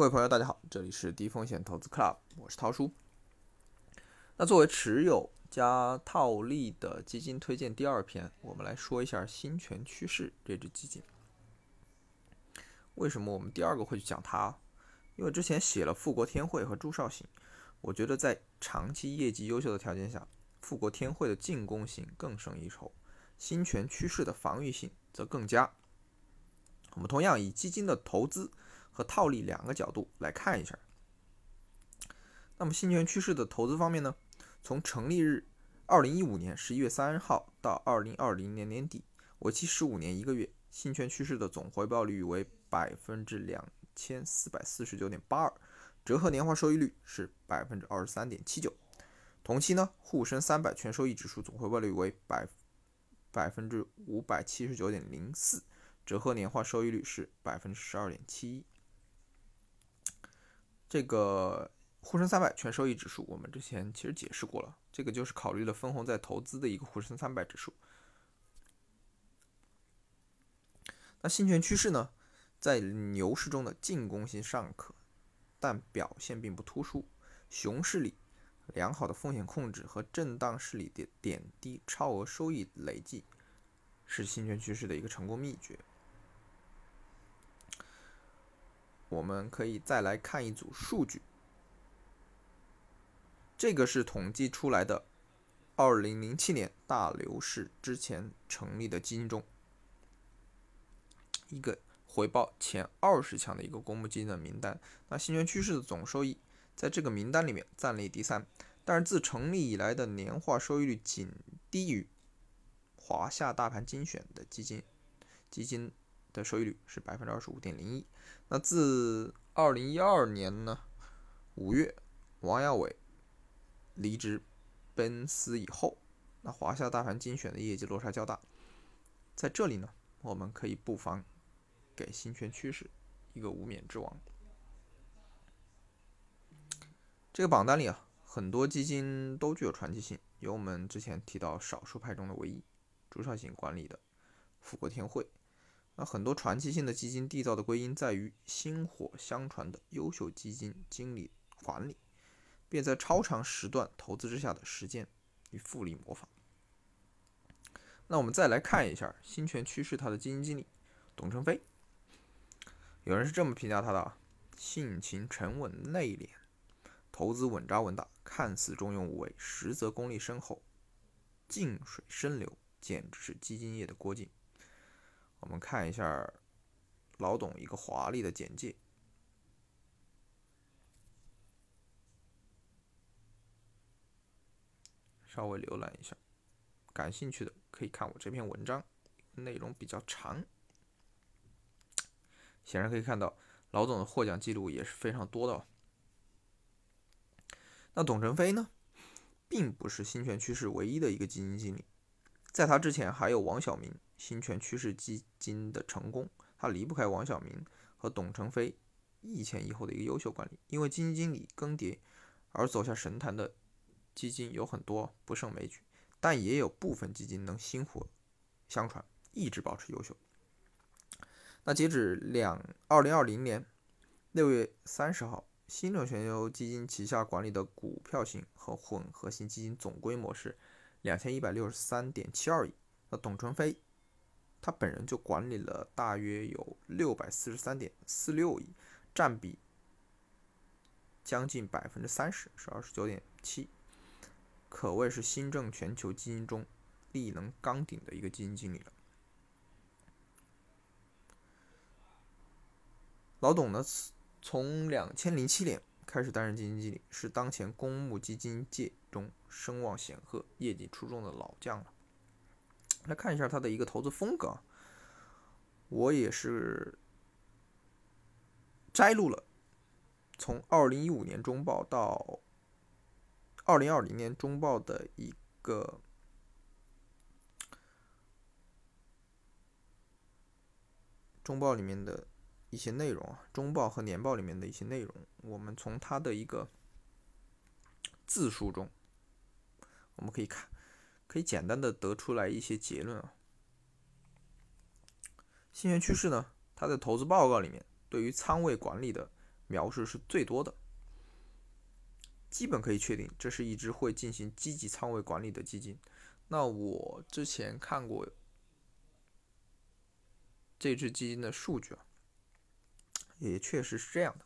各位朋友，大家好，这里是低风险投资 Club，我是涛叔。那作为持有加套利的基金推荐第二篇，我们来说一下新权趋势这只基金。为什么我们第二个会去讲它？因为之前写了富国天惠和朱少醒，我觉得在长期业绩优秀的条件下，富国天惠的进攻性更胜一筹，新权趋势的防御性则更佳。我们同样以基金的投资。和套利两个角度来看一下。那么新权趋势的投资方面呢？从成立日二零一五年十一月三号到二零二零年年底，为期十五年一个月，新权趋势的总回报率为百分之两千四百四十九点八二，折合年化收益率是百分之二十三点七九。同期呢，沪深三百全收益指数总回报率为百百分之五百七十九点零四，折合年化收益率是百分之十二点七一。这个沪深三百全收益指数，我们之前其实解释过了，这个就是考虑了分红在投资的一个沪深三百指数。那新权趋势呢，在牛市中的进攻性尚可，但表现并不突出。熊市里，良好的风险控制和震荡市里的点滴超额收益累计，是新权趋势的一个成功秘诀。我们可以再来看一组数据，这个是统计出来的，二零零七年大牛市之前成立的基金中，一个回报前二十强的一个公募基金的名单。那新权趋势的总收益在这个名单里面暂列第三，但是自成立以来的年化收益率仅低于华夏大盘精选的基金基金。的收益率是百分之二十五点零一。那自二零一二年呢五月，王亚伟离职奔私以后，那华夏大盘精选的业绩落差较大。在这里呢，我们可以不妨给新权趋势一个无冕之王。这个榜单里啊，很多基金都具有传奇性，有我们之前提到少数派中的唯一，朱少醒管理的富国天惠。那很多传奇性的基金缔造的归因在于薪火相传的优秀基金经理管理，便在超长时段投资之下的实践与复利模仿。那我们再来看一下新权趋势它的基金经理董成飞，有人是这么评价他的：性情沉稳内敛，投资稳扎稳打，看似中庸无为，实则功力深厚，静水深流，简直是基金业的郭靖。我们看一下老董一个华丽的简介，稍微浏览一下，感兴趣的可以看我这篇文章，内容比较长。显然可以看到，老董的获奖记录也是非常多的。那董承飞呢，并不是新泉趋势唯一的一个基金经理，在他之前还有王晓明。新权趋势基金的成功，它离不开王晓明和董成飞一前一后的一个优秀管理。因为基金经理更迭而走下神坛的基金有很多，不胜枚举，但也有部分基金能薪火相传，一直保持优秀。那截止两二零二零年六月三十号，新政全球基金旗下管理的股票型和混合型基金总规模是两千一百六十三点七二亿。那董成飞。他本人就管理了大约有六百四十三点四六亿，占比将近百分之三十，是二十九点七，可谓是新政全球基金中力能刚鼎的一个基金经理了。老董呢，从两千零七年开始担任基金经理，是当前公募基金界中声望显赫、业绩出众的老将了。来看一下他的一个投资风格，我也是摘录了从二零一五年中报到二零二零年中报的一个中报里面的一些内容啊，中报和年报里面的一些内容，我们从他的一个字数中，我们可以看。可以简单的得出来一些结论啊。新源趋势呢，它的投资报告里面对于仓位管理的描述是最多的。基本可以确定，这是一只会进行积极仓位管理的基金。那我之前看过这只基金的数据啊，也确实是这样的。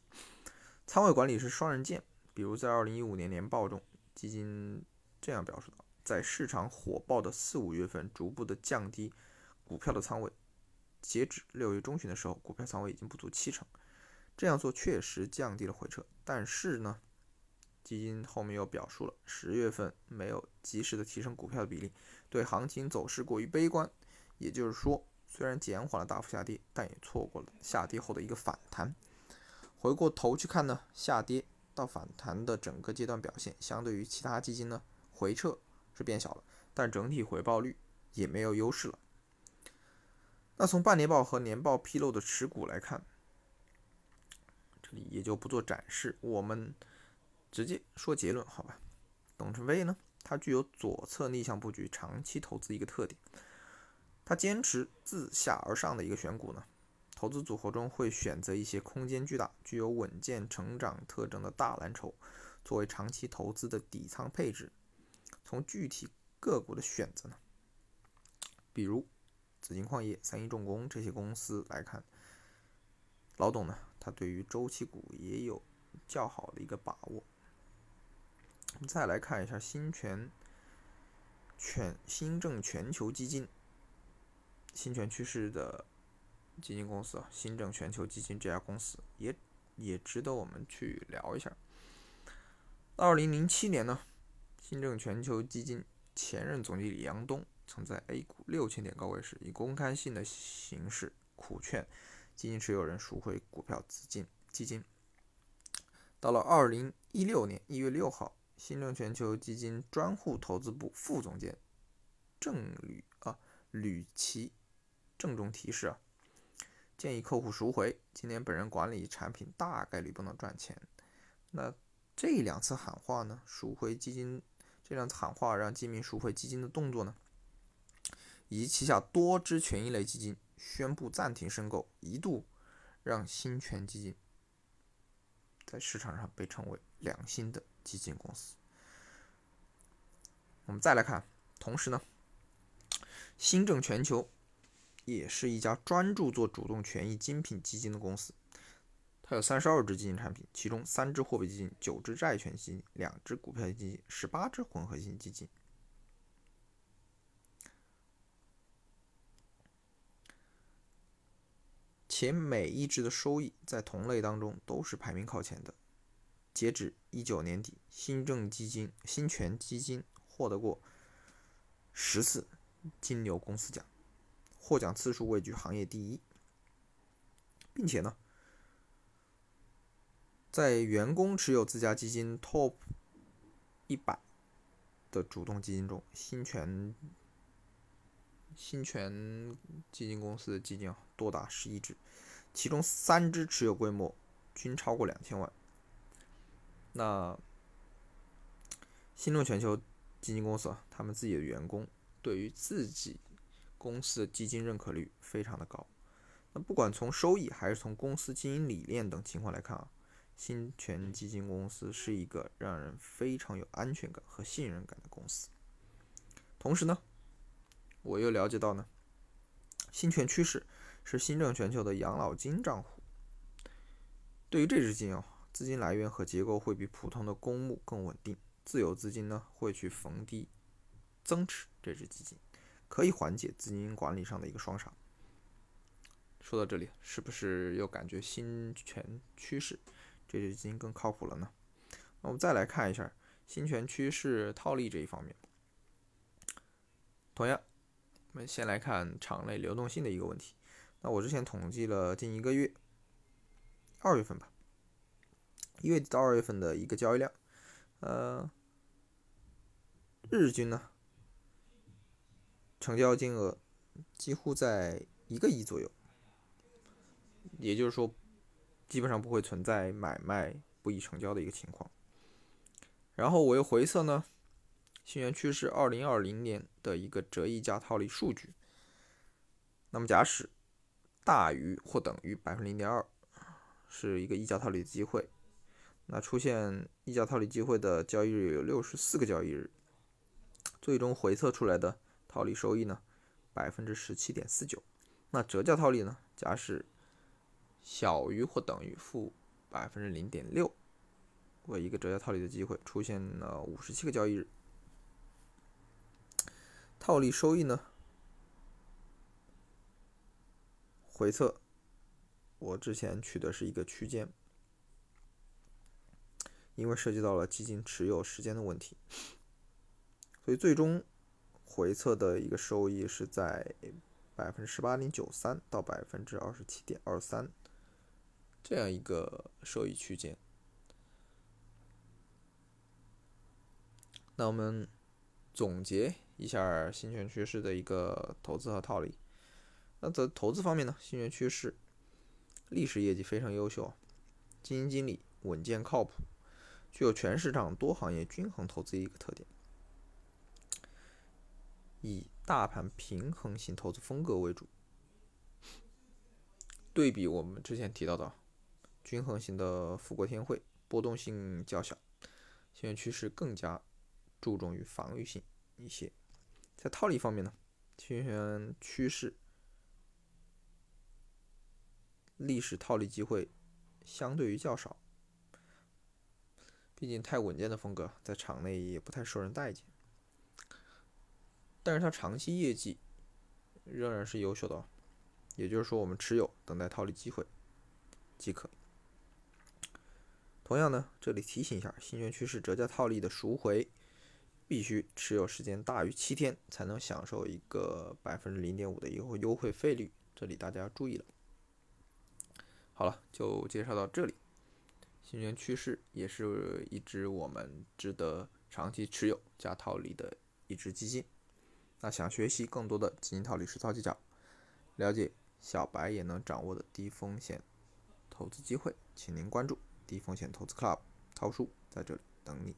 仓位管理是双刃剑，比如在二零一五年年报中，基金这样表述的：在市场火爆的四五月份，逐步的降低股票的仓位，截止六月中旬的时候，股票仓位已经不足七成。这样做确实降低了回撤，但是呢？基金后面又表述了，十月份没有及时的提升股票的比例，对行情走势过于悲观。也就是说，虽然减缓了大幅下跌，但也错过了下跌后的一个反弹。回过头去看呢，下跌到反弹的整个阶段表现，相对于其他基金呢，回撤是变小了，但整体回报率也没有优势了。那从半年报和年报披露的持股来看，这里也就不做展示，我们。直接说结论，好吧？董承飞呢，他具有左侧逆向布局、长期投资一个特点。他坚持自下而上的一个选股呢，投资组合中会选择一些空间巨大、具有稳健成长特征的大蓝筹，作为长期投资的底仓配置。从具体个股的选择呢，比如紫金矿业、三一重工这些公司来看，老董呢，他对于周期股也有较好的一个把握。我们再来看一下新全全新政全球基金新全趋势的基金公司啊，新政全球基金这家公司也也值得我们去聊一下。二零零七年呢，新政全球基金前任总经理杨东曾在 A 股六千点高位时，以公开信的形式苦劝基金持有人赎回股票资金基金。到了二零一六年一月六号。新政全球基金专户投资部副总监郑吕啊吕奇郑重提示啊，建议客户赎回。今年本人管理产品大概率不能赚钱。那这两次喊话呢，赎回基金这两次喊话让基民赎回基金的动作呢，以及旗下多只权益类基金宣布暂停申购，一度让新权基金在市场上被称为良心的。基金公司，我们再来看，同时呢，新政全球也是一家专注做主动权益精品基金的公司，它有三十二只基金产品，其中三只货币基金、九只债券基金、两只股票基金、十八只混合型基金，且每一只的收益在同类当中都是排名靠前的。截止一九年底，新政基金、新权基金获得过十次金牛公司奖，获奖次数位居行业第一，并且呢，在员工持有自家基金 TOP 一百的主动基金中，新权新权基金公司的基金多达十一只，其中三只持有规模均超过两千万。那新众全球基金公司啊，他们自己的员工对于自己公司的基金认可率非常的高。那不管从收益还是从公司经营理念等情况来看啊，新权基金公司是一个让人非常有安全感和信任感的公司。同时呢，我又了解到呢，新权趋势是新政全球的养老金账户。对于这支基金哦。资金来源和结构会比普通的公募更稳定，自有资金呢会去逢低增持这支基金，可以缓解资金管理上的一个双杀。说到这里，是不是又感觉新权趋势这就基金更靠谱了呢？那我们再来看一下新权趋势套利这一方面。同样，我们先来看场内流动性的一个问题。那我之前统计了近一个月，二月份吧。一月底到二月份的一个交易量，呃，日均呢，成交金额几乎在一个亿左右，也就是说，基本上不会存在买卖不易成交的一个情况。然后我又回测呢，新源趋势二零二零年的一个折溢价套利数据，那么假使大于或等于百分之零点二。是一个溢价套利的机会。那出现溢价套利机会的交易日有六十四个交易日，最终回测出来的套利收益呢，百分之十七点四九。那折价套利呢，假使小于或等于负百分之零点六，为一个折价套利的机会，出现了五十七个交易日，套利收益呢，回测，我之前取的是一个区间。因为涉及到了基金持有时间的问题，所以最终回测的一个收益是在百分之十八点九三到百分之二十七点二三这样一个收益区间。那我们总结一下新权趋势的一个投资和套利。那在投资方面呢，新权趋势历史业绩非常优秀，基金经理稳健靠谱。具有全市场多行业均衡投资一个特点，以大盘平衡型投资风格为主。对比我们之前提到的均衡型的富国天惠，波动性较小，现在趋势更加注重于防御性一些。在套利方面呢，期权趋势历史套利机会相对于较少。毕竟太稳健的风格在场内也不太受人待见，但是它长期业绩仍然是优秀的，也就是说我们持有等待套利机会即可。同样呢，这里提醒一下，新权趋势折价套利的赎回必须持有时间大于七天才能享受一个百分之零点五的一个优惠费率，这里大家要注意了。好了，就介绍到这里。新源趋势也是一只我们值得长期持有加套利的一只基金。那想学习更多的基金套利实操技巧，了解小白也能掌握的低风险投资机会，请您关注低风险投资 Club，涛叔在这里等你。